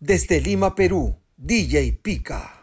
Desde Lima, Perú, DJ Pica.